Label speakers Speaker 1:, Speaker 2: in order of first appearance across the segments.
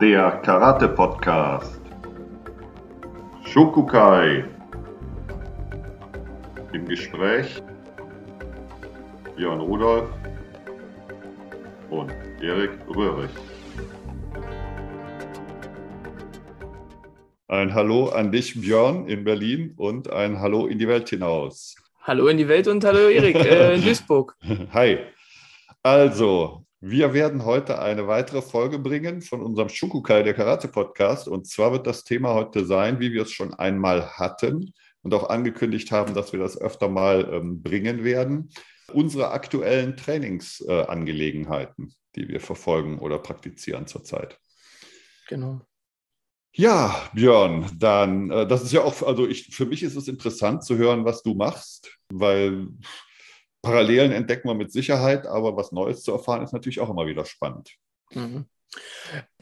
Speaker 1: der Karate-Podcast. Shokukai. Im Gespräch Björn Rudolf und Erik Röhrig. Ein Hallo an dich, Björn, in Berlin und ein Hallo in die Welt hinaus.
Speaker 2: Hallo in die Welt und hallo Erik äh, in Duisburg.
Speaker 1: Hi. Also, wir werden heute eine weitere Folge bringen von unserem Shukukai, der Karate-Podcast. Und zwar wird das Thema heute sein, wie wir es schon einmal hatten und auch angekündigt haben, dass wir das öfter mal ähm, bringen werden, unsere aktuellen Trainingsangelegenheiten, äh, die wir verfolgen oder praktizieren zurzeit.
Speaker 2: Genau.
Speaker 1: Ja, Björn, dann, äh, das ist ja auch, also ich, für mich ist es interessant zu hören, was du machst, weil Parallelen entdecken wir mit Sicherheit, aber was Neues zu erfahren ist natürlich auch immer wieder spannend. Mhm.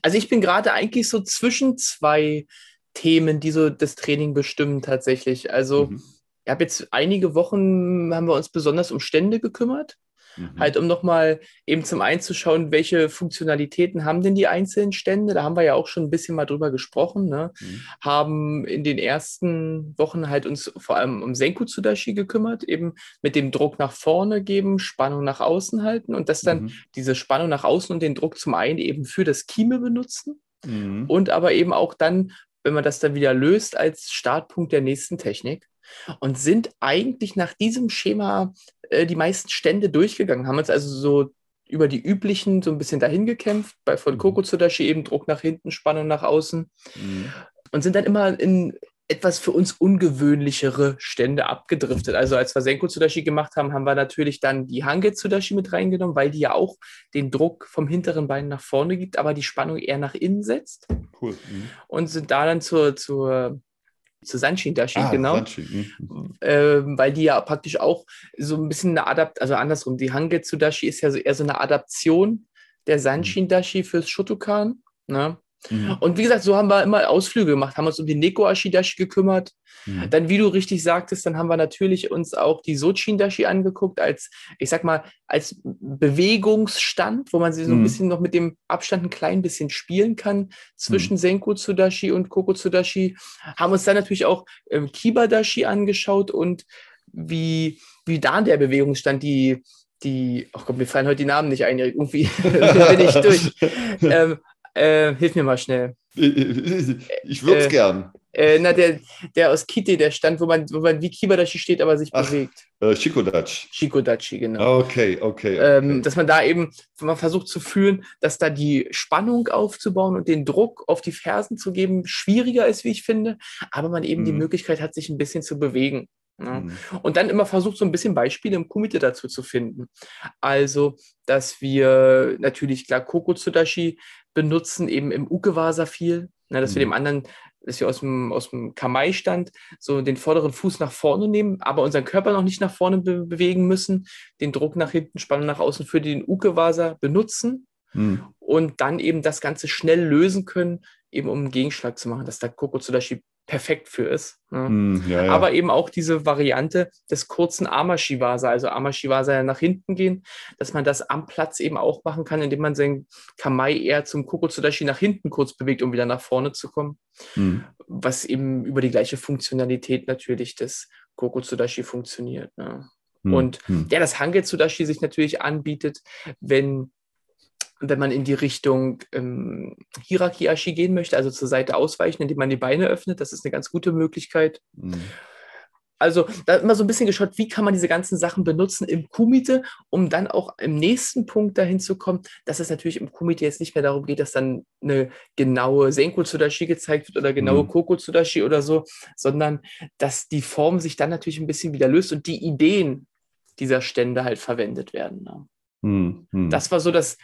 Speaker 2: Also ich bin gerade eigentlich so zwischen zwei Themen, die so das Training bestimmen tatsächlich. Also mhm. ich habe jetzt einige Wochen, haben wir uns besonders um Stände gekümmert. Mhm. Halt, um nochmal eben zum einen zu schauen, welche Funktionalitäten haben denn die einzelnen Stände? Da haben wir ja auch schon ein bisschen mal drüber gesprochen. Ne? Mhm. Haben in den ersten Wochen halt uns vor allem um Senku Tsudashi gekümmert, eben mit dem Druck nach vorne geben, Spannung nach außen halten und das dann mhm. diese Spannung nach außen und den Druck zum einen eben für das Kime benutzen mhm. und aber eben auch dann, wenn man das dann wieder löst, als Startpunkt der nächsten Technik und sind eigentlich nach diesem Schema äh, die meisten Stände durchgegangen, haben uns also so über die üblichen so ein bisschen dahin gekämpft, bei von mhm. Koko Tsudashi eben Druck nach hinten, Spannung nach außen mhm. und sind dann immer in etwas für uns ungewöhnlichere Stände abgedriftet. Also als wir Senko Tsudashi gemacht haben, haben wir natürlich dann die Hange Tsudashi mit reingenommen, weil die ja auch den Druck vom hinteren Bein nach vorne gibt, aber die Spannung eher nach innen setzt. Cool. Mhm. Und sind da dann zur, zur zu Sanshin Dashi, ah, genau. Sanshin. Mhm. Ähm, weil die ja praktisch auch so ein bisschen eine Adapt, also andersrum, die Hangetsu Dashi ist ja so eher so eine Adaption der Sanshin Dashi fürs Shotokan. Ne? Mhm. Und wie gesagt, so haben wir immer Ausflüge gemacht, haben uns um die Neko Ashidashi gekümmert. Mhm. Dann, wie du richtig sagtest, dann haben wir natürlich uns auch die Sochin Dashi angeguckt, als, ich sag mal, als Bewegungsstand, wo man sie so ein mhm. bisschen noch mit dem Abstand ein klein bisschen spielen kann zwischen mhm. Senku Tsudashi und Koko Tsudashi. Haben uns dann natürlich auch ähm, Kiba Dashi angeschaut und wie, wie da der Bewegungsstand, die, die, ach Gott, mir fallen heute die Namen nicht ein, irgendwie bin ich durch. Ähm, äh, hilf mir mal schnell.
Speaker 1: Ich würde es äh, gern.
Speaker 2: Äh, na, der, der aus Kite, der stand, wo man, wo man wie Kibadashi steht, aber sich Ach, bewegt.
Speaker 1: Äh, Shikodachi.
Speaker 2: Shikodachi, genau.
Speaker 1: Okay, okay.
Speaker 2: Ähm, okay. dass man da eben, man versucht zu fühlen, dass da die Spannung aufzubauen und den Druck auf die Fersen zu geben, schwieriger ist, wie ich finde, aber man eben mhm. die Möglichkeit hat, sich ein bisschen zu bewegen. Ja. Mhm. Und dann immer versucht, so ein bisschen Beispiele im Kumite dazu zu finden. Also, dass wir natürlich klar Koko Tsudashi benutzen, eben im Ukewasa viel, ne, dass mhm. wir dem anderen, dass wir aus dem, aus dem Kamai-Stand so den vorderen Fuß nach vorne nehmen, aber unseren Körper noch nicht nach vorne be bewegen müssen, den Druck nach hinten, Spannung nach außen für den Ukewasa benutzen mhm. und dann eben das Ganze schnell lösen können, eben um einen Gegenschlag zu machen, dass da Koko Tsudashi perfekt für ist. Ne? Mm, ja, ja. Aber eben auch diese Variante des kurzen Amashiwasa, also Amashiwasa ja nach hinten gehen, dass man das am Platz eben auch machen kann, indem man seinen Kamai eher zum Kokotsudashi nach hinten kurz bewegt, um wieder nach vorne zu kommen. Mm. Was eben über die gleiche Funktionalität natürlich des Kokotsudashi funktioniert. Ne? Mm. Und ja, das Hangetsudashi sich natürlich anbietet, wenn wenn man in die Richtung ähm, Hierarchie gehen möchte, also zur Seite ausweichen, indem man die Beine öffnet, das ist eine ganz gute Möglichkeit. Mhm. Also da immer so ein bisschen geschaut, wie kann man diese ganzen Sachen benutzen im Kumite, um dann auch im nächsten Punkt dahin zu kommen, dass es natürlich im Kumite jetzt nicht mehr darum geht, dass dann eine genaue Senko Tsudashi gezeigt wird oder genaue mhm. Koko Tsudashi oder so, sondern dass die Form sich dann natürlich ein bisschen wieder löst und die Ideen dieser Stände halt verwendet werden. Ne? Mhm. mhm. Das war so das,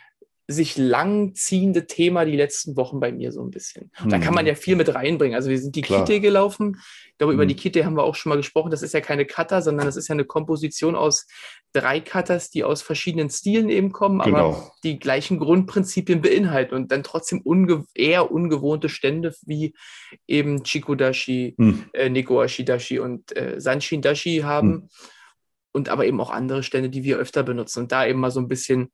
Speaker 2: sich langziehende Thema die letzten Wochen bei mir so ein bisschen. Und da kann man hm. ja viel mit reinbringen. Also wir sind die Klar. Kite gelaufen. Ich glaube, über hm. die Kite haben wir auch schon mal gesprochen. Das ist ja keine Cutter, sondern das ist ja eine Komposition aus drei Cutters, die aus verschiedenen Stilen eben kommen, genau. aber die gleichen Grundprinzipien beinhalten und dann trotzdem unge eher ungewohnte Stände wie eben Chikodashi, hm. äh, Negoashidashi und äh, Sanshin-Dashi haben. Hm. Und aber eben auch andere Stände, die wir öfter benutzen. Und da eben mal so ein bisschen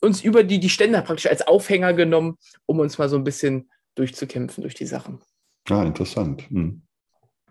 Speaker 2: uns über die, die Ständer praktisch als Aufhänger genommen, um uns mal so ein bisschen durchzukämpfen durch die Sachen.
Speaker 1: Ah, interessant. Hm.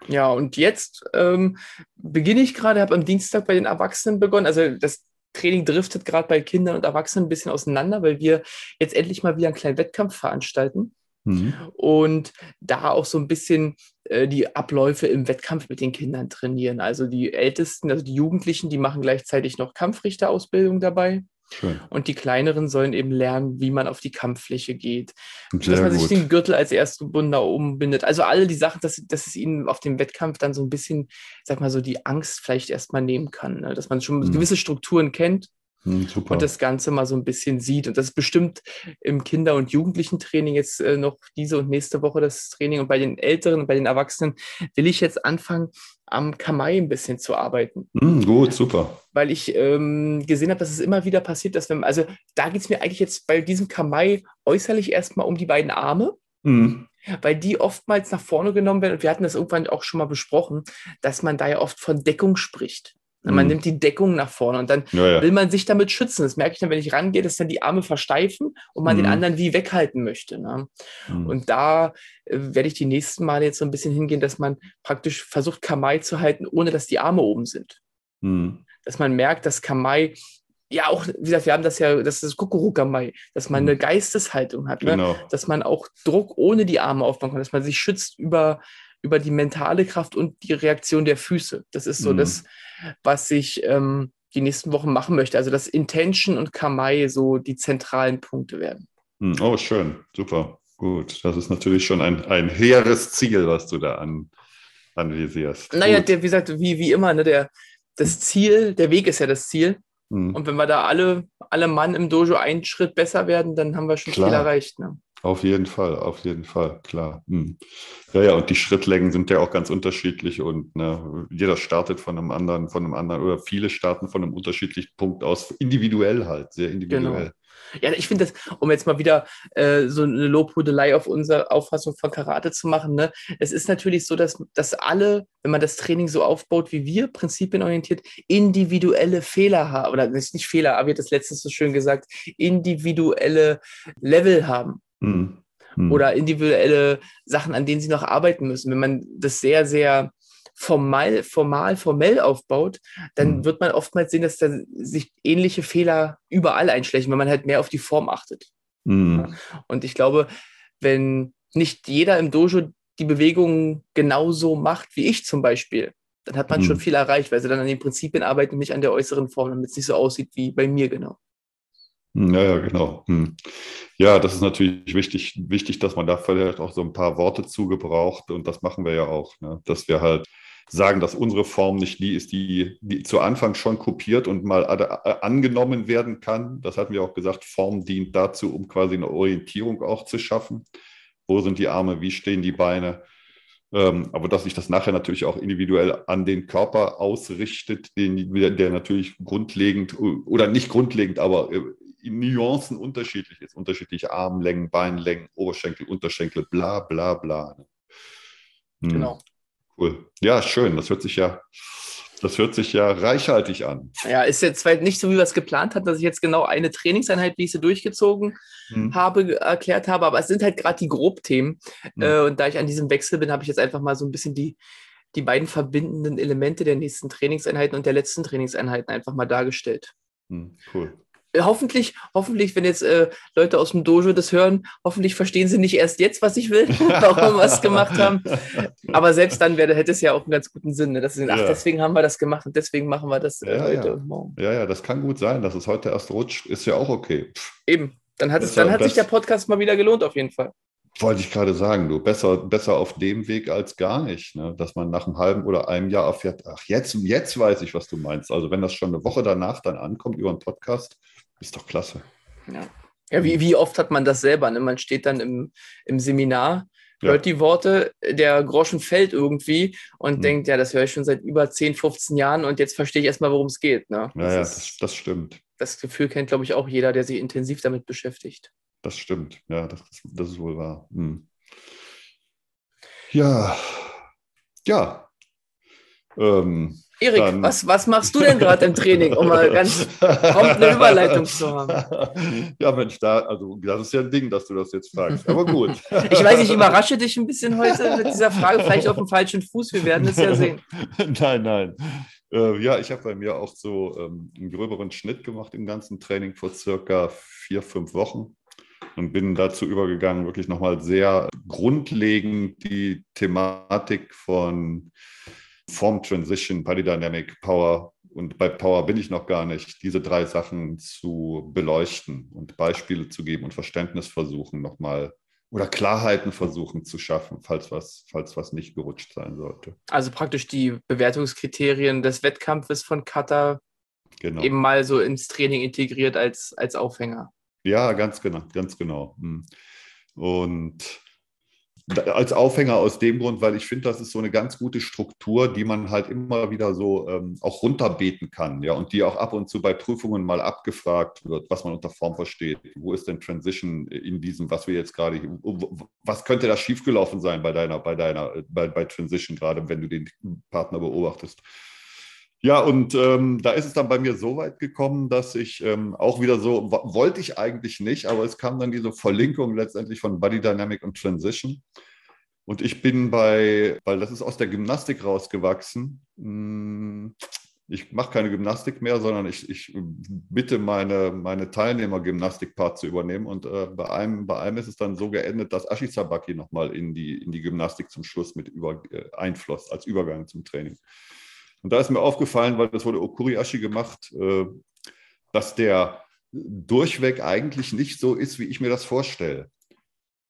Speaker 2: Ja, und jetzt ähm, beginne ich gerade, habe am Dienstag bei den Erwachsenen begonnen. Also das Training driftet gerade bei Kindern und Erwachsenen ein bisschen auseinander, weil wir jetzt endlich mal wieder einen kleinen Wettkampf veranstalten. Mhm. Und da auch so ein bisschen äh, die Abläufe im Wettkampf mit den Kindern trainieren. Also die Ältesten, also die Jugendlichen, die machen gleichzeitig noch Kampfrichterausbildung dabei. Schön. Und die kleineren sollen eben lernen, wie man auf die Kampffläche geht. Sehr dass man gut. sich den Gürtel als Erstgebunder umbindet. Also alle die Sachen, dass, dass es ihnen auf dem Wettkampf dann so ein bisschen, sag mal so, die Angst vielleicht erstmal nehmen kann. Ne? Dass man schon mhm. gewisse Strukturen kennt hm, super. und das Ganze mal so ein bisschen sieht. Und das ist bestimmt im Kinder- und Jugendlichen-Training jetzt äh, noch diese und nächste Woche das Training. Und bei den Älteren und bei den Erwachsenen will ich jetzt anfangen, am Kamai ein bisschen zu arbeiten.
Speaker 1: Mm, gut, super.
Speaker 2: Weil ich ähm, gesehen habe, dass es immer wieder passiert, dass wenn, also da geht es mir eigentlich jetzt bei diesem Kamai äußerlich erstmal um die beiden Arme. Mm. Weil die oftmals nach vorne genommen werden, und wir hatten das irgendwann auch schon mal besprochen, dass man da ja oft von Deckung spricht. Man mhm. nimmt die Deckung nach vorne und dann ja, ja. will man sich damit schützen. Das merke ich dann, wenn ich rangehe, dass dann die Arme versteifen und man mhm. den anderen wie weghalten möchte. Ne? Mhm. Und da äh, werde ich die nächsten Male jetzt so ein bisschen hingehen, dass man praktisch versucht, Kamai zu halten, ohne dass die Arme oben sind. Mhm. Dass man merkt, dass Kamai ja, auch, wie gesagt, wir haben das ja, das ist Kukurukamai, dass man mhm. eine Geisteshaltung hat, ne? genau. ne? dass man auch Druck ohne die Arme aufbauen kann, dass man sich schützt über, über die mentale Kraft und die Reaktion der Füße. Das ist so mhm. das, was ich ähm, die nächsten Wochen machen möchte. Also dass Intention und Kamai so die zentralen Punkte werden.
Speaker 1: Mhm. Oh, schön, super, gut. Das ist natürlich schon ein, ein hehres Ziel, was du da an, anvisierst.
Speaker 2: Naja, der, wie gesagt, wie, wie immer, ne, der, das Ziel, der Weg ist ja das Ziel. Mhm. Und wenn wir da alle, alle Mann im Dojo einen Schritt besser werden, dann haben wir schon Klar. viel erreicht. Ne?
Speaker 1: Auf jeden Fall, auf jeden Fall, klar. Hm. Ja, ja, und die Schrittlängen sind ja auch ganz unterschiedlich und ne, jeder startet von einem anderen, von einem anderen oder viele starten von einem unterschiedlichen Punkt aus, individuell halt, sehr individuell. Genau.
Speaker 2: Ja, ich finde das, um jetzt mal wieder äh, so eine Lobhudelei auf unsere Auffassung von Karate zu machen, ne? es ist natürlich so, dass, dass alle, wenn man das Training so aufbaut wie wir, prinzipienorientiert, individuelle Fehler haben, oder nicht Fehler, aber wie das letztens so schön gesagt, individuelle Level haben. Mhm. Mhm. Oder individuelle Sachen, an denen sie noch arbeiten müssen. Wenn man das sehr, sehr formal, formal, formell aufbaut, dann mhm. wird man oftmals sehen, dass da sich ähnliche Fehler überall einschlägen, wenn man halt mehr auf die Form achtet. Mhm. Und ich glaube, wenn nicht jeder im Dojo die Bewegungen genauso macht wie ich zum Beispiel, dann hat man mhm. schon viel erreicht, weil sie dann an den Prinzipien arbeiten und nicht an der äußeren Form, damit es nicht so aussieht wie bei mir genau.
Speaker 1: Hm, ja, ja, genau. Hm. Ja, das ist natürlich wichtig, wichtig, dass man da vielleicht auch so ein paar Worte zugebraucht und das machen wir ja auch, ne? dass wir halt sagen, dass unsere Form nicht die ist, die, die zu Anfang schon kopiert und mal angenommen werden kann. Das hatten wir auch gesagt, Form dient dazu, um quasi eine Orientierung auch zu schaffen. Wo sind die Arme, wie stehen die Beine? Ähm, aber dass sich das nachher natürlich auch individuell an den Körper ausrichtet, den, der natürlich grundlegend oder nicht grundlegend, aber äh, Nuancen unterschiedlich ist. Unterschiedliche Armlängen, Beinlängen, Oberschenkel, Unterschenkel, bla bla bla.
Speaker 2: Hm. Genau.
Speaker 1: Cool. Ja, schön. Das hört sich ja, das hört sich ja reichhaltig an.
Speaker 2: Ja, ist jetzt zwar nicht so, wie wir es geplant hatten, dass ich jetzt genau eine Trainingseinheit, wie ich sie durchgezogen hm. habe, erklärt habe, aber es sind halt gerade die Grobthemen. Hm. Äh, und da ich an diesem Wechsel bin, habe ich jetzt einfach mal so ein bisschen die, die beiden verbindenden Elemente der nächsten Trainingseinheiten und der letzten Trainingseinheiten einfach mal dargestellt.
Speaker 1: Hm, cool
Speaker 2: hoffentlich, hoffentlich, wenn jetzt äh, Leute aus dem Dojo das hören, hoffentlich verstehen sie nicht erst jetzt, was ich will, warum wir es gemacht haben. Aber selbst dann wäre, hätte es ja auch einen ganz guten Sinn, ne? dass sie sagen, ach, ja. deswegen haben wir das gemacht und deswegen machen wir das
Speaker 1: äh,
Speaker 2: ja,
Speaker 1: heute ja. und morgen. Ja, ja, das kann gut sein, dass es heute erst rutscht, ist ja auch okay.
Speaker 2: Eben, dann hat, es, dann hat sich der Podcast mal wieder gelohnt, auf jeden Fall.
Speaker 1: Wollte ich gerade sagen, du, besser, besser auf dem Weg als gar nicht, ne? dass man nach einem halben oder einem Jahr erfährt, ach, jetzt, jetzt weiß ich, was du meinst. Also wenn das schon eine Woche danach dann ankommt über einen Podcast, ist doch klasse.
Speaker 2: Ja, ja wie, wie oft hat man das selber? Ne? Man steht dann im, im Seminar, hört ja. die Worte, der Groschen fällt irgendwie und mhm. denkt, ja, das höre ich schon seit über 10, 15 Jahren und jetzt verstehe ich erstmal, worum es geht. Ne?
Speaker 1: Das ja, ja, das, das stimmt.
Speaker 2: Das Gefühl kennt, glaube ich, auch jeder, der sich intensiv damit beschäftigt.
Speaker 1: Das stimmt, ja, das, das ist wohl wahr. Hm. Ja, ja. Ähm,
Speaker 2: Erik, Dann, was, was machst du denn gerade im Training, um mal ganz prompt eine Überleitung zu haben?
Speaker 1: Ja, Mensch, da, also das ist ja ein Ding, dass du das jetzt fragst. Aber gut.
Speaker 2: Ich weiß, ich überrasche dich ein bisschen heute mit dieser Frage, vielleicht auf dem falschen Fuß. Wir werden es ja sehen.
Speaker 1: Nein, nein. Äh, ja, ich habe bei mir auch so ähm, einen gröberen Schnitt gemacht im ganzen Training vor circa vier, fünf Wochen und bin dazu übergegangen, wirklich nochmal sehr grundlegend die Thematik von Form Transition, Body Dynamic, Power und bei Power bin ich noch gar nicht, diese drei Sachen zu beleuchten und Beispiele zu geben und Verständnis versuchen nochmal oder Klarheiten versuchen zu schaffen, falls was, falls was nicht gerutscht sein sollte.
Speaker 2: Also praktisch die Bewertungskriterien des Wettkampfes von Kata genau. eben mal so ins Training integriert als, als Aufhänger.
Speaker 1: Ja, ganz genau, ganz genau. Hm. Und als Aufhänger aus dem Grund, weil ich finde, das ist so eine ganz gute Struktur, die man halt immer wieder so ähm, auch runterbeten kann, ja, und die auch ab und zu bei Prüfungen mal abgefragt wird, was man unter Form versteht. Wo ist denn Transition in diesem, was wir jetzt gerade, was könnte da schiefgelaufen sein bei deiner, bei deiner, bei, bei Transition, gerade wenn du den Partner beobachtest? Ja, und ähm, da ist es dann bei mir so weit gekommen, dass ich ähm, auch wieder so, wollte ich eigentlich nicht, aber es kam dann diese Verlinkung letztendlich von Body Dynamic und Transition. Und ich bin bei, weil das ist aus der Gymnastik rausgewachsen. Hm, ich mache keine Gymnastik mehr, sondern ich, ich bitte meine, meine Teilnehmer Gymnastikpart zu übernehmen. Und äh, bei, einem, bei einem ist es dann so geendet, dass Ashisabaki nochmal in die, in die Gymnastik zum Schluss mit über, äh, einfloss, als Übergang zum Training. Und da ist mir aufgefallen, weil das wurde Okuriashi gemacht, äh, dass der durchweg eigentlich nicht so ist, wie ich mir das vorstelle.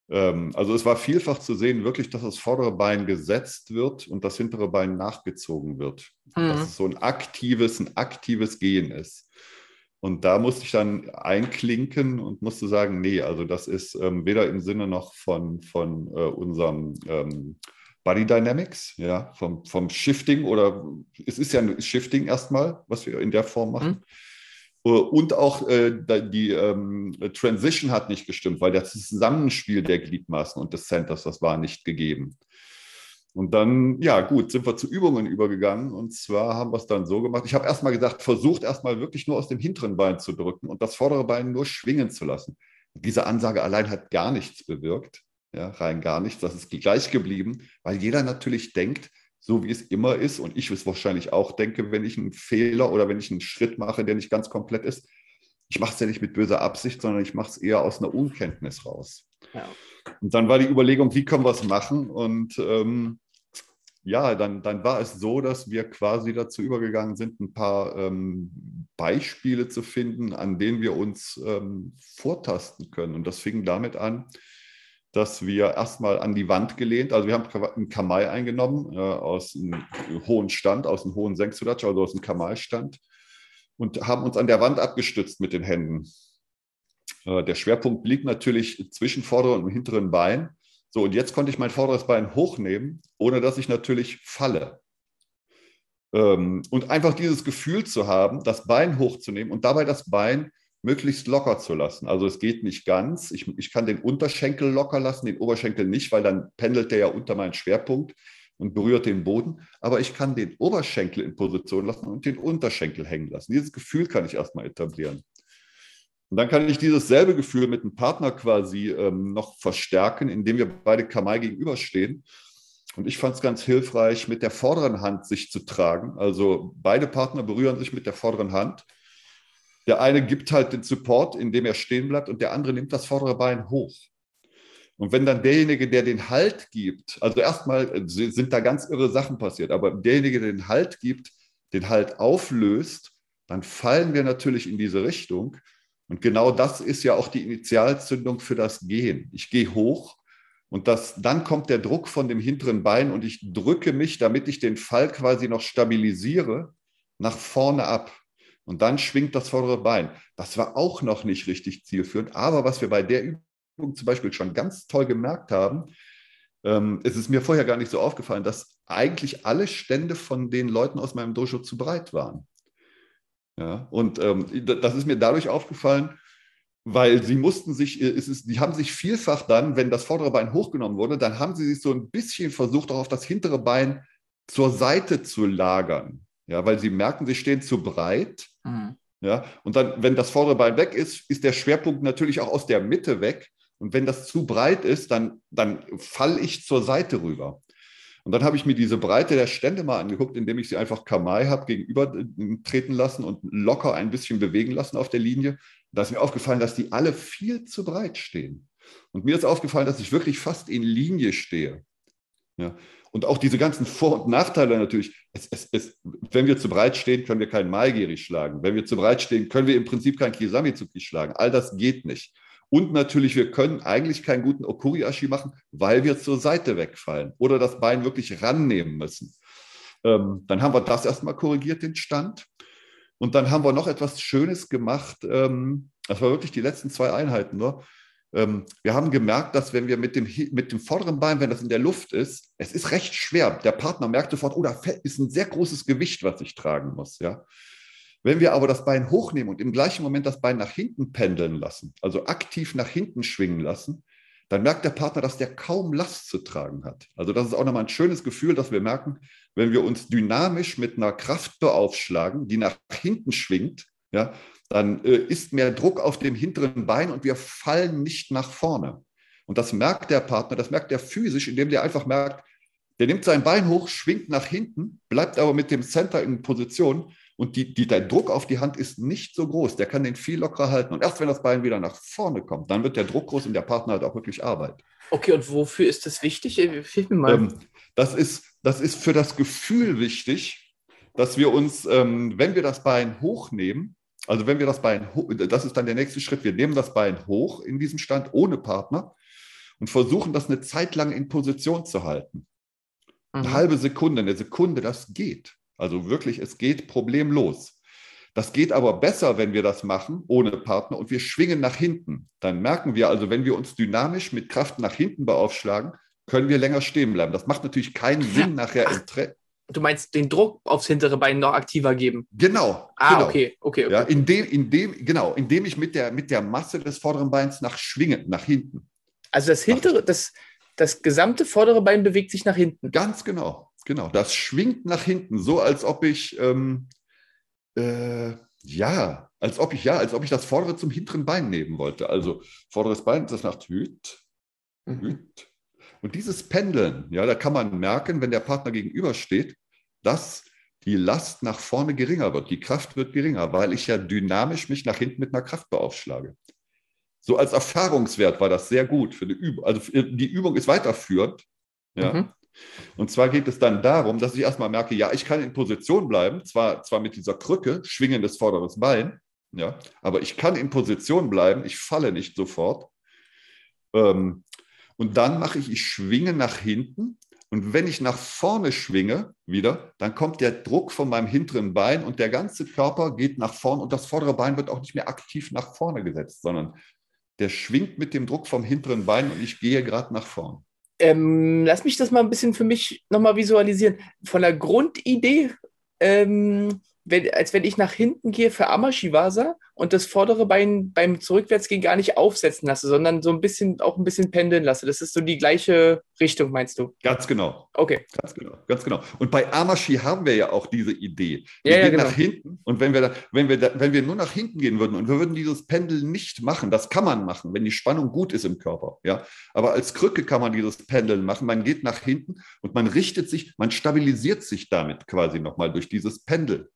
Speaker 1: Ähm, also es war vielfach zu sehen, wirklich, dass das vordere Bein gesetzt wird und das hintere Bein nachgezogen wird. Mhm. Dass es so ein aktives, ein aktives Gehen ist. Und da musste ich dann einklinken und musste sagen, nee, also das ist ähm, weder im Sinne noch von, von äh, unserem ähm, Body Dynamics, ja, vom, vom Shifting oder es ist ja ein Shifting erstmal, was wir in der Form machen. Mhm. Und auch äh, die ähm, Transition hat nicht gestimmt, weil das Zusammenspiel der Gliedmaßen und des Centers, das war nicht gegeben. Und dann, ja, gut, sind wir zu Übungen übergegangen. Und zwar haben wir es dann so gemacht. Ich habe erstmal gesagt, versucht erstmal wirklich nur aus dem hinteren Bein zu drücken und das vordere Bein nur schwingen zu lassen. Diese Ansage allein hat gar nichts bewirkt ja, rein gar nichts. Das ist gleich geblieben, weil jeder natürlich denkt, so wie es immer ist und ich es wahrscheinlich auch denke, wenn ich einen Fehler oder wenn ich einen Schritt mache, der nicht ganz komplett ist, ich mache es ja nicht mit böser Absicht, sondern ich mache es eher aus einer Unkenntnis raus. Ja. Und dann war die Überlegung, wie können wir es machen? Und ähm, ja, dann, dann war es so, dass wir quasi dazu übergegangen sind, ein paar ähm, Beispiele zu finden, an denen wir uns ähm, vortasten können. Und das fing damit an, dass wir erstmal an die Wand gelehnt, also wir haben einen Kamai eingenommen äh, aus einem hohen Stand, aus einem hohen Senksudatsch, also aus einem Kamai-Stand und haben uns an der Wand abgestützt mit den Händen. Äh, der Schwerpunkt liegt natürlich zwischen vorderen und hinteren Bein. So, und jetzt konnte ich mein vorderes Bein hochnehmen, ohne dass ich natürlich falle. Ähm, und einfach dieses Gefühl zu haben, das Bein hochzunehmen und dabei das Bein möglichst locker zu lassen. Also es geht nicht ganz. Ich, ich kann den Unterschenkel locker lassen, den Oberschenkel nicht, weil dann pendelt der ja unter meinen Schwerpunkt und berührt den Boden. Aber ich kann den Oberschenkel in Position lassen und den Unterschenkel hängen lassen. Dieses Gefühl kann ich erstmal etablieren. Und dann kann ich dieses selbe Gefühl mit einem Partner quasi ähm, noch verstärken, indem wir beide Kamai gegenüberstehen. Und ich fand es ganz hilfreich, mit der vorderen Hand sich zu tragen. Also beide Partner berühren sich mit der vorderen Hand der eine gibt halt den Support, indem er stehen bleibt, und der andere nimmt das vordere Bein hoch. Und wenn dann derjenige, der den Halt gibt, also erstmal äh, sind da ganz irre Sachen passiert, aber derjenige, der den Halt gibt, den Halt auflöst, dann fallen wir natürlich in diese Richtung. Und genau das ist ja auch die Initialzündung für das Gehen. Ich gehe hoch und das, dann kommt der Druck von dem hinteren Bein und ich drücke mich, damit ich den Fall quasi noch stabilisiere, nach vorne ab. Und dann schwingt das vordere Bein. Das war auch noch nicht richtig zielführend. Aber was wir bei der Übung zum Beispiel schon ganz toll gemerkt haben, ähm, es ist mir vorher gar nicht so aufgefallen, dass eigentlich alle Stände von den Leuten aus meinem Dojo zu breit waren. Ja, und ähm, das ist mir dadurch aufgefallen, weil sie mussten sich, äh, es ist, die haben sich vielfach dann, wenn das vordere Bein hochgenommen wurde, dann haben sie sich so ein bisschen versucht, auch auf das hintere Bein zur Seite zu lagern. ja, weil sie merken, sie stehen zu breit. Mhm. Ja, und dann, wenn das vordere Bein weg ist, ist der Schwerpunkt natürlich auch aus der Mitte weg. Und wenn das zu breit ist, dann, dann falle ich zur Seite rüber. Und dann habe ich mir diese Breite der Stände mal angeguckt, indem ich sie einfach Kamai habe gegenüber äh, treten lassen und locker ein bisschen bewegen lassen auf der Linie. Da ist mir aufgefallen, dass die alle viel zu breit stehen. Und mir ist aufgefallen, dass ich wirklich fast in Linie stehe. Ja. Und auch diese ganzen Vor- und Nachteile natürlich. Es, es, es, wenn wir zu breit stehen, können wir keinen Maigiri schlagen. Wenn wir zu breit stehen, können wir im Prinzip keinen Kisamizuki schlagen. All das geht nicht. Und natürlich, wir können eigentlich keinen guten Okuriashi machen, weil wir zur Seite wegfallen oder das Bein wirklich rannehmen müssen. Ähm, dann haben wir das erstmal korrigiert, den Stand. Und dann haben wir noch etwas Schönes gemacht. Ähm, das war wirklich die letzten zwei Einheiten nur. Ähm, wir haben gemerkt, dass wenn wir mit dem, mit dem vorderen Bein, wenn das in der Luft ist, es ist recht schwer. Der Partner merkt sofort, oh, da ist ein sehr großes Gewicht, was ich tragen muss. Ja? Wenn wir aber das Bein hochnehmen und im gleichen Moment das Bein nach hinten pendeln lassen, also aktiv nach hinten schwingen lassen, dann merkt der Partner, dass der kaum Last zu tragen hat. Also das ist auch nochmal ein schönes Gefühl, dass wir merken, wenn wir uns dynamisch mit einer Kraft beaufschlagen, die nach hinten schwingt, ja, dann äh, ist mehr Druck auf dem hinteren Bein und wir fallen nicht nach vorne. Und das merkt der Partner, das merkt er physisch, indem der einfach merkt, der nimmt sein Bein hoch, schwingt nach hinten, bleibt aber mit dem Center in Position und die, die, der Druck auf die Hand ist nicht so groß. Der kann den viel lockerer halten. Und erst wenn das Bein wieder nach vorne kommt, dann wird der Druck groß und der Partner hat auch wirklich Arbeit.
Speaker 2: Okay, und wofür ist das wichtig? Hilf mir mal. Ähm,
Speaker 1: das, ist, das ist für das Gefühl wichtig, dass wir uns, ähm, wenn wir das Bein hochnehmen, also wenn wir das Bein, das ist dann der nächste Schritt, wir nehmen das Bein hoch in diesem Stand ohne Partner und versuchen das eine Zeit lang in Position zu halten. Eine mhm. halbe Sekunde, eine Sekunde, das geht. Also wirklich, es geht problemlos. Das geht aber besser, wenn wir das machen ohne Partner und wir schwingen nach hinten. Dann merken wir also, wenn wir uns dynamisch mit Kraft nach hinten beaufschlagen, können wir länger stehen bleiben. Das macht natürlich keinen Sinn nachher im Tre
Speaker 2: Du meinst den Druck aufs hintere Bein noch aktiver geben?
Speaker 1: Genau.
Speaker 2: Ah,
Speaker 1: genau.
Speaker 2: okay, okay, okay.
Speaker 1: Ja, indem, indem, genau, indem ich mit der, mit der Masse des vorderen Beins nach schwingen, nach hinten.
Speaker 2: Also das hintere, das, das gesamte vordere Bein bewegt sich nach hinten.
Speaker 1: Ganz genau. Genau, das schwingt nach hinten, so als ob ich, ähm, äh, ja, als ob ich, ja, als ob ich das vordere zum hinteren Bein nehmen wollte. Also vorderes Bein, das nach Hüt, mhm. Hüt. Und dieses Pendeln, ja, da kann man merken, wenn der Partner gegenübersteht, dass die Last nach vorne geringer wird, die Kraft wird geringer, weil ich ja dynamisch mich nach hinten mit einer Kraft beaufschlage. So als Erfahrungswert war das sehr gut für die Übung. Also die Übung ist weiterführend. Ja. Mhm. Und zwar geht es dann darum, dass ich erstmal merke, ja, ich kann in Position bleiben, zwar, zwar mit dieser Krücke, schwingendes vorderes Bein, ja, aber ich kann in Position bleiben, ich falle nicht sofort. Ähm, und dann mache ich, ich schwinge nach hinten. Und wenn ich nach vorne schwinge wieder, dann kommt der Druck von meinem hinteren Bein und der ganze Körper geht nach vorne und das vordere Bein wird auch nicht mehr aktiv nach vorne gesetzt, sondern der schwingt mit dem Druck vom hinteren Bein und ich gehe gerade nach vorne.
Speaker 2: Ähm, lass mich das mal ein bisschen für mich nochmal visualisieren. Von der Grundidee ähm, wenn, als wenn ich nach hinten gehe für Amashivasa und das vordere Bein beim Zurückwärtsgehen gar nicht aufsetzen lasse, sondern so ein bisschen auch ein bisschen pendeln lasse. Das ist so die gleiche Richtung, meinst du?
Speaker 1: Ganz genau.
Speaker 2: Okay.
Speaker 1: Ganz genau, ganz genau. Und bei Amashi haben wir ja auch diese Idee. Wir ja, gehen ja, genau. nach hinten und wenn wir, da, wenn, wir da, wenn wir nur nach hinten gehen würden und wir würden dieses Pendel nicht machen, das kann man machen, wenn die Spannung gut ist im Körper. Ja? Aber als Krücke kann man dieses Pendeln machen. Man geht nach hinten und man richtet sich, man stabilisiert sich damit quasi nochmal durch dieses Pendel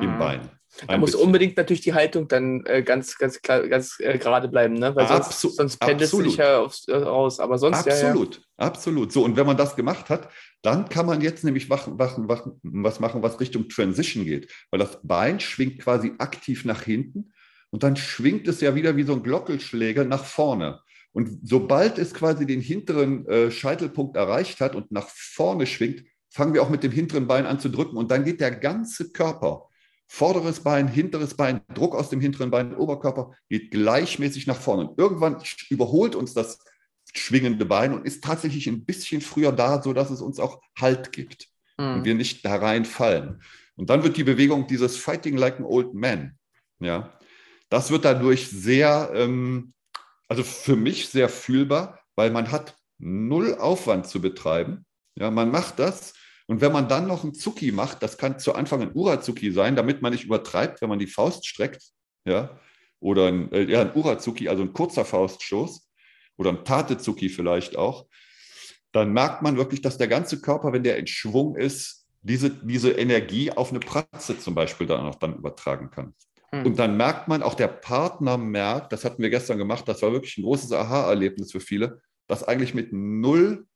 Speaker 1: im mhm. Bein.
Speaker 2: Da muss bisschen. unbedingt natürlich die Haltung dann äh, ganz, ganz klar, ganz äh, gerade bleiben, ne? Weil sonst, Absu sonst pendelt es sich ja aufs, äh, raus. Aber sonst
Speaker 1: absolut,
Speaker 2: ja,
Speaker 1: ja. absolut. So und wenn man das gemacht hat, dann kann man jetzt nämlich wachen, wachen, wachen, was machen, was Richtung Transition geht, weil das Bein schwingt quasi aktiv nach hinten und dann schwingt es ja wieder wie so ein Glockelschläger nach vorne. Und sobald es quasi den hinteren äh, Scheitelpunkt erreicht hat und nach vorne schwingt, fangen wir auch mit dem hinteren Bein an zu drücken und dann geht der ganze Körper Vorderes Bein, hinteres Bein, Druck aus dem hinteren Bein, Oberkörper geht gleichmäßig nach vorne. Und irgendwann überholt uns das schwingende Bein und ist tatsächlich ein bisschen früher da, sodass es uns auch Halt gibt mhm. und wir nicht da reinfallen. Und dann wird die Bewegung dieses Fighting like an old man, ja, das wird dadurch sehr, ähm, also für mich sehr fühlbar, weil man hat null Aufwand zu betreiben. Ja, man macht das Und wenn man dann noch einen Zuki macht, das kann zu Anfang ein Urazuki sein, damit man nicht übertreibt, wenn man die Faust streckt, ja, oder ein, äh, ja, ein Urazuki, also ein kurzer Fauststoß, oder ein Tatezuki vielleicht auch, dann merkt man wirklich, dass der ganze Körper, wenn der in Schwung ist, diese, diese Energie auf eine Pratze zum Beispiel dann auch dann übertragen kann. Hm. Und dann merkt man, auch der Partner merkt, das hatten wir gestern gemacht, das war wirklich ein großes Aha-Erlebnis für viele, dass eigentlich mit null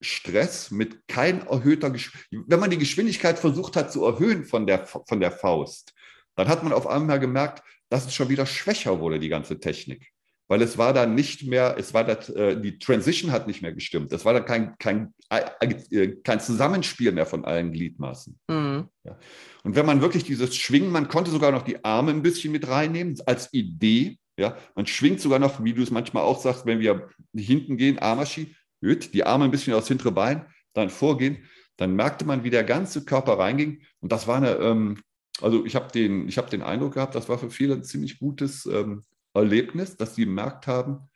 Speaker 1: Stress, mit kein erhöhter, Geschwindigkeit, wenn man die Geschwindigkeit versucht hat zu erhöhen von der, von der Faust, dann hat man auf einmal gemerkt, dass es schon wieder schwächer wurde, die ganze Technik weil es war dann nicht mehr, es war das, äh, die Transition hat nicht mehr gestimmt. Das war dann kein, kein, äh, kein Zusammenspiel mehr von allen Gliedmaßen. Mhm. Ja. Und wenn man wirklich dieses Schwingen, man konnte sogar noch die Arme ein bisschen mit reinnehmen als Idee. Ja, man schwingt sogar noch, wie du es manchmal auch sagst, wenn wir hinten gehen, Armaschi, die Arme ein bisschen aufs hintere Bein, dann vorgehen, dann merkte man, wie der ganze Körper reinging. Und das war eine, ähm, also ich habe den, hab den Eindruck gehabt, das war für viele ein ziemlich gutes ähm, Erlebnis, dass sie gemerkt haben,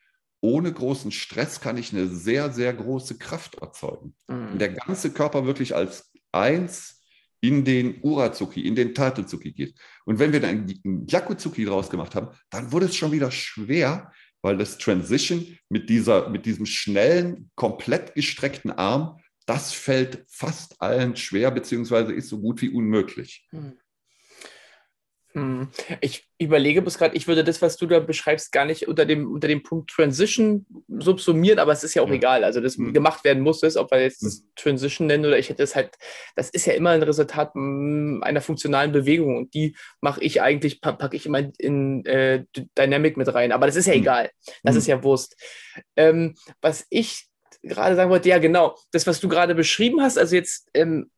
Speaker 1: ohne großen Stress kann ich eine sehr, sehr große Kraft erzeugen. Mhm. Und der ganze Körper wirklich als eins in den Urazuki, in den Tatezuki geht. Und wenn wir dann einen Yakuzuki draus gemacht haben, dann wurde es schon wieder schwer, weil das Transition mit, dieser, mit diesem schnellen, komplett gestreckten Arm, das fällt fast allen schwer, beziehungsweise ist so gut wie unmöglich. Mhm.
Speaker 2: Hm. Ich überlege bis gerade, ich würde das, was du da beschreibst, gar nicht unter dem, unter dem Punkt Transition subsumieren, aber es ist ja auch ja. egal. Also, das mhm. gemacht werden muss, ist, ob wir jetzt das hm. Transition nennen oder ich hätte es halt, das ist ja immer ein Resultat hm, einer funktionalen Bewegung und die mache ich eigentlich, packe ich immer in äh, Dynamic mit rein. Aber das ist ja mhm. egal. Das mhm. ist ja Wurst. Ähm, was ich gerade sagen wollte, ja, genau, das, was du gerade beschrieben hast, also jetzt ähm,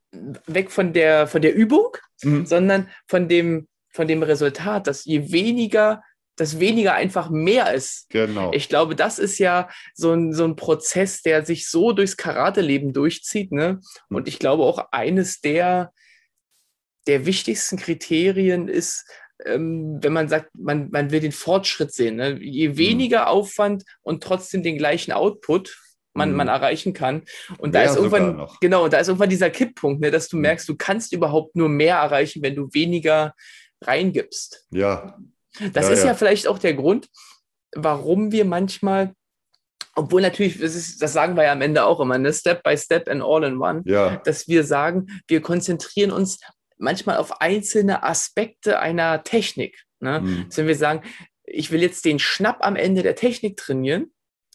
Speaker 2: weg von der, von der Übung, sondern von dem von dem Resultat, dass je weniger dass weniger einfach mehr ist.
Speaker 1: Genau.
Speaker 2: Ich glaube, das ist ja so ein, so ein Prozess, der sich so durchs Karate-Leben durchzieht. Ne? Hm. Und ich glaube auch eines der, der wichtigsten Kriterien ist, ähm, wenn man sagt, man, man will den Fortschritt sehen. Ne? Je hm. weniger Aufwand und trotzdem den gleichen Output man, mhm. man erreichen kann. Und da ist irgendwann, genau, da ist irgendwann dieser Kipppunkt, ne, dass du hm. merkst, du kannst überhaupt nur mehr erreichen, wenn du weniger reingibst.
Speaker 1: Ja.
Speaker 2: Das
Speaker 1: ja,
Speaker 2: ist ja. ja vielleicht auch der Grund, warum wir manchmal obwohl natürlich, das, ist, das, sagen wir ja am Ende auch immer, ne? Step by Step and all in one,
Speaker 1: ja.
Speaker 2: dass wir sagen, wir konzentrieren uns manchmal auf einzelne Aspekte einer Technik. Ne? Mhm. Dass wenn wir sagen, ich will jetzt den Schnapp am Ende der Technik trainieren,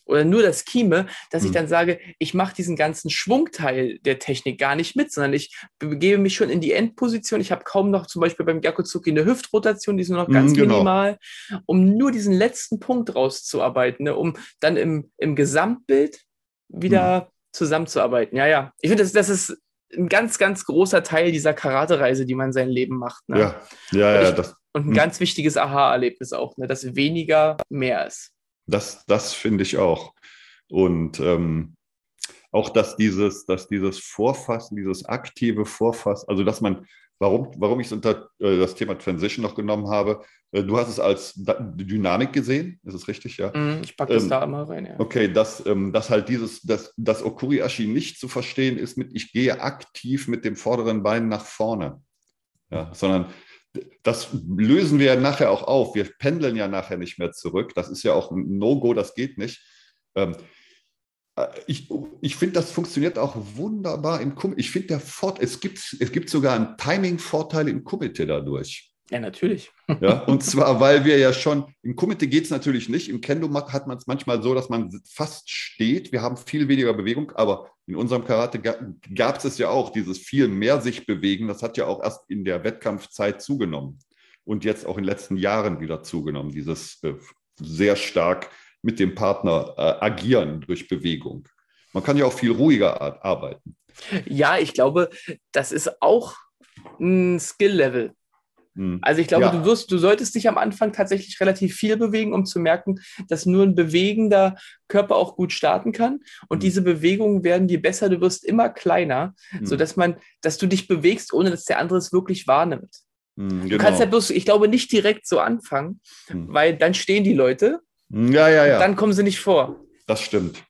Speaker 2: oder nur das Kime, dass mhm. ich hm. dann sage, ich mache diesen ganzen Schwungteil der Technik gar nicht mit, sondern ich begebe mich schon in die Endposition. Ich habe kaum noch zum Beispiel beim Yakuzuki eine Hüftrotation, die ist nur noch ganz mhm, genau. minimal, um nur diesen letzten Punkt rauszuarbeiten, ne, um dann im, im Gesamtbild wieder mhm. zusammenzuarbeiten. Ja, ja. Ich finde, das, das ist ein ganz, ganz großer Teil dieser Karate-Reise, die man sein Leben macht. Ne?
Speaker 1: Ja, ja, ja.
Speaker 2: Das, und ein hm. ganz wichtiges Aha-Erlebnis auch, ne, dass weniger mehr ist.
Speaker 1: Das, das finde ich auch. Und ähm, auch, dass dieses, dass dieses Vorfassen, dieses aktive Vorfassen, also dass man, warum, warum ich unter äh, das Thema Transition noch genommen habe, äh, du hast es als Dynamik gesehen, ist es richtig, ja?
Speaker 2: Mm, ich packe das ähm, da immer rein, ja.
Speaker 1: Okay, dass, ähm, dass halt dieses, dass das Okuriashi nicht zu verstehen ist mit, ich gehe aktiv mit dem vorderen Bein nach vorne, ja, sondern das lösen wir ja nachher auch auf. Wir pendeln ja nachher nicht mehr zurück. Das ist ja auch ein No-Go, das geht nicht. Ähm, äh, ich, ich finde, das funktioniert auch wunderbar im Kumite. Ich finde, es gibt, es gibt sogar einen Timing-Vorteil im Kumite dadurch.
Speaker 2: Ja, natürlich.
Speaker 1: Ja, und zwar, weil wir ja schon, im Kumite geht es natürlich nicht. Im Kendo hat man es manchmal so, dass man fast steht. Wir haben viel weniger Bewegung, aber in unserem Karate gab es ja auch, dieses viel mehr sich bewegen. Das hat ja auch erst in der Wettkampfzeit zugenommen und jetzt auch in den letzten Jahren wieder zugenommen, dieses äh, sehr stark mit dem Partner äh, agieren durch Bewegung. Man kann ja auch viel ruhiger arbeiten.
Speaker 2: Ja, ich glaube, das ist auch ein Skill-Level. Hm. Also ich glaube, ja. du wirst, du solltest dich am Anfang tatsächlich relativ viel bewegen, um zu merken, dass nur ein bewegender Körper auch gut starten kann. Und mhm. diese Bewegungen werden, je besser du wirst, immer kleiner, mhm. sodass man, dass du dich bewegst, ohne dass der andere es wirklich wahrnimmt. Mhm, genau. Du kannst ja bloß, ich glaube, nicht direkt so anfangen, hm. weil dann stehen die Leute.
Speaker 1: Ja, ja, ja.
Speaker 2: Dann kommen sie nicht vor.
Speaker 1: Das stimmt.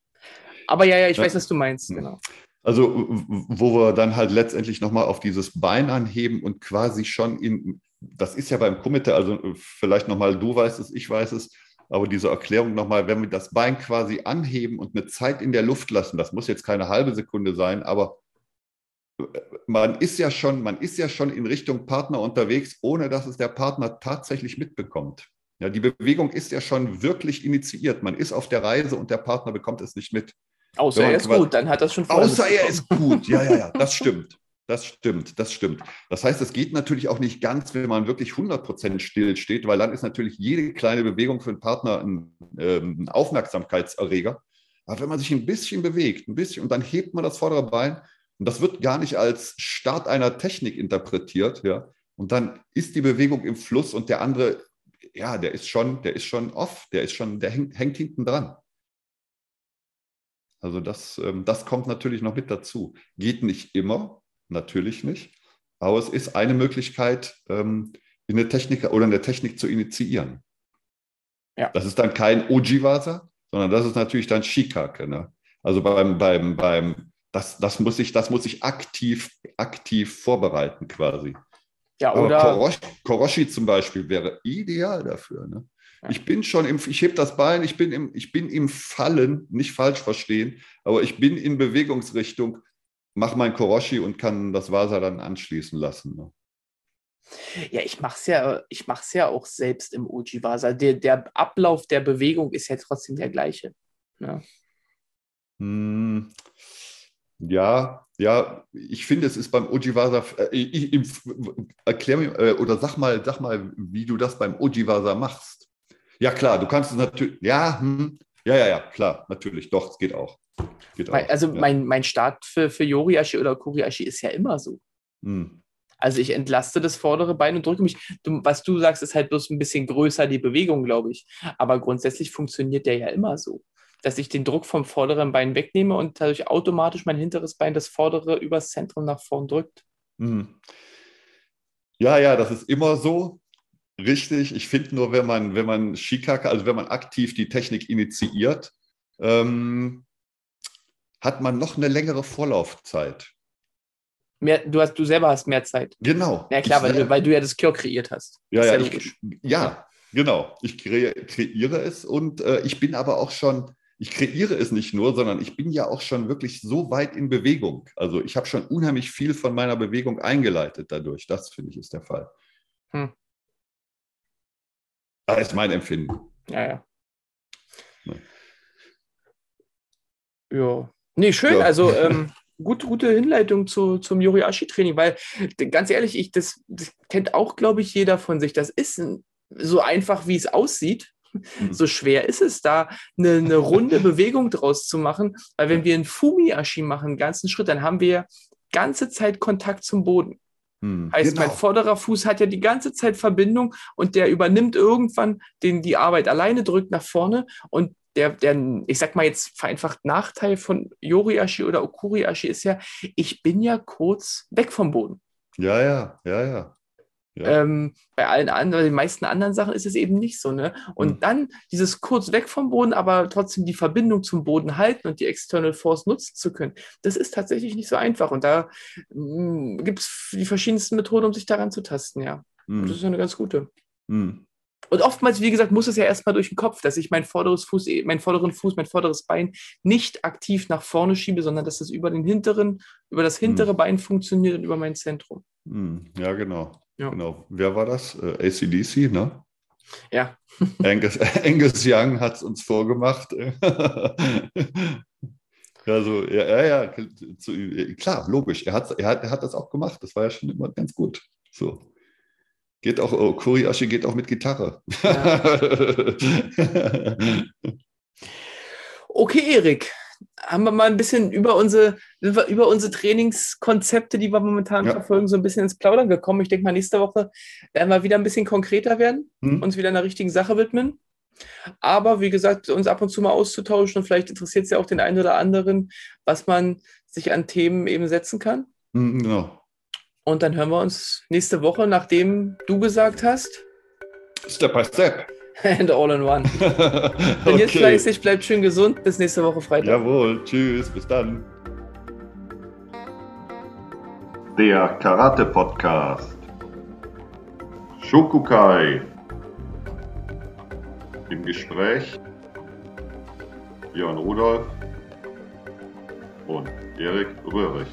Speaker 2: Aber ja, ja, ich ja. weiß, was du meinst, genau.
Speaker 1: Also, wo wir dann halt letztendlich nochmal auf dieses Bein anheben und quasi schon in, das ist ja beim Kumite, also vielleicht nochmal, du weißt es, ich weiß es, aber diese Erklärung nochmal, wenn wir das Bein quasi anheben und eine Zeit in der Luft lassen, das muss jetzt keine halbe Sekunde sein, aber man ist ja schon, man ist ja schon in Richtung Partner unterwegs, ohne dass es der Partner tatsächlich mitbekommt. Ja, die Bewegung ist ja schon wirklich initiiert. Man ist auf der Reise und der Partner bekommt es nicht mit.
Speaker 2: Außer er ist gut, dann hat das schon
Speaker 1: Außer er ist gut, ja, ja, ja, das stimmt. Das stimmt, das stimmt. Das heißt, es geht natürlich auch nicht ganz, wenn man wirklich 100% still steht, weil dann ist natürlich jede kleine Bewegung für den Partner ein, ähm, Aufmerksamkeitserreger. Aber wenn man sich ein bisschen bewegt, ein bisschen, und dann hebt man das vordere Bein, und das wird gar nicht als Start einer Technik interpretiert, ja, und dann ist die Bewegung im Fluss und der andere, ja, der ist schon, der ist schon off, der ist schon, der hängt, hängt hinten dran. Also das, ähm, das kommt natürlich noch mit dazu. Geht nicht immer, natürlich nicht. Aber es ist eine Möglichkeit, ähm, in eine Technik oder eine Technik zu initiieren. Ja. Das ist dann kein Ojiwasa, sondern das ist natürlich dann Shikake. Ne? Also beim, beim, beim, das, das, muss ich, das muss ich aktiv, aktiv vorbereiten quasi. Ja, oder Koroshi, Koroshi, zum Beispiel wäre ideal dafür. Ne? Ja. Ich bin schon im, ich heb das Bein, ich bin im, ich bin im Fallen, nicht falsch verstehen, aber ich bin in Bewegungsrichtung mache mein Koroshi und kann das Vasa dann anschließen lassen. Ne?
Speaker 2: Ja, ich mache es ja, ja auch selbst im Ujiwasa. Der, der Ablauf der Bewegung ist ja trotzdem der gleiche. Ne?
Speaker 1: Hm, ja, ja, ich finde, es ist beim Ujiwasa, äh, erklär mir äh, oder sag mal, sag mal, wie du das beim Ujiwasa machst. Ja, klar, du kannst es natürlich, ja, hm, ja, ja, ja, klar, natürlich, doch, es geht auch.
Speaker 2: Geht mein, also ja. mein, mein Start für, für Yoriashi oder Kuriashi ist ja immer so. Hm. Also ich entlaste das vordere Bein und drücke mich. Du, was du sagst, ist halt bloß ein bisschen größer die Bewegung, glaube ich. Aber grundsätzlich funktioniert der ja immer so, dass ich den Druck vom vorderen Bein wegnehme und dadurch automatisch mein hinteres Bein das vordere übers Zentrum nach vorn drückt. Hm.
Speaker 1: Ja, ja, das ist immer so. Richtig. Ich finde nur, wenn man, wenn man Shikaka, also wenn man aktiv die Technik initiiert, ähm, hat man noch eine längere Vorlaufzeit.
Speaker 2: Mehr, du, hast, du selber hast mehr Zeit.
Speaker 1: Genau.
Speaker 2: Ja, klar, weil du, weil du ja das Cure kreiert hast.
Speaker 1: Ja, ja, ja, ich, ja, genau. Ich kre kreiere es und äh, ich bin aber auch schon, ich kreiere es nicht nur, sondern ich bin ja auch schon wirklich so weit in Bewegung. Also ich habe schon unheimlich viel von meiner Bewegung eingeleitet dadurch. Das finde ich ist der Fall. Hm. Das ist mein Empfinden.
Speaker 2: Ja, ja. Ja. Nee, schön. Ja. Also ähm, gut, gute Hinleitung zu, zum Yoriashi-Training, weil ganz ehrlich, ich, das, das kennt auch, glaube ich, jeder von sich. Das ist so einfach, wie es aussieht. Mhm. So schwer ist es da, eine, eine runde Bewegung draus zu machen, weil wenn wir einen Fumiashi machen, einen ganzen Schritt, dann haben wir ganze Zeit Kontakt zum Boden. Hm, heißt, genau. mein vorderer Fuß hat ja die ganze Zeit Verbindung und der übernimmt irgendwann den, die Arbeit alleine, drückt nach vorne und der, der, ich sag mal jetzt vereinfacht Nachteil von Yoriashi oder Okuriashi ist ja, ich bin ja kurz weg vom Boden.
Speaker 1: Ja, ja, ja, ja.
Speaker 2: Ja. Ähm, bei allen anderen, den meisten anderen Sachen ist es eben nicht so. Ne? Und hm. dann dieses kurz weg vom Boden, aber trotzdem die Verbindung zum Boden halten und die External Force nutzen zu können, das ist tatsächlich nicht so einfach. Und da hm, gibt es die verschiedensten Methoden, um sich daran zu tasten, ja. Hm. Das ist eine ganz gute. Hm. Und oftmals, wie gesagt, muss es ja erstmal durch den Kopf, dass ich mein vorderes Fuß, mein vorderen Fuß, mein vorderes Bein nicht aktiv nach vorne schiebe, sondern dass es über den hinteren, über das hintere hm. Bein funktioniert und über mein Zentrum.
Speaker 1: Hm. Ja, genau. Ja. Genau. Wer war das? Äh, ACDC, ne?
Speaker 2: Ja.
Speaker 1: Angus, Angus Young hat es uns vorgemacht. also, ja, ja, ja, klar, logisch. Er hat, er, hat, er hat das auch gemacht. Das war ja schon immer ganz gut. So. Geht auch, oh, Kuriashi geht auch mit Gitarre. Ja.
Speaker 2: okay, Erik. Haben wir mal ein bisschen über unsere, über unsere Trainingskonzepte, die wir momentan ja. verfolgen, so ein bisschen ins Plaudern gekommen. Ich denke mal, nächste Woche werden wir wieder ein bisschen konkreter werden, hm. uns wieder einer richtigen Sache widmen. Aber wie gesagt, uns ab und zu mal auszutauschen und vielleicht interessiert es ja auch den einen oder anderen, was man sich an Themen eben setzen kann.
Speaker 1: Hm, genau.
Speaker 2: Und dann hören wir uns nächste Woche, nachdem du gesagt hast.
Speaker 1: Step by Step.
Speaker 2: And all in one. Trainiert okay. fleißig, bleibt schön gesund. Bis nächste Woche Freitag.
Speaker 1: Jawohl, tschüss, bis dann. der Karate-Podcast. Shokukai. Im Gespräch Björn Rudolf und Erik Röhrig.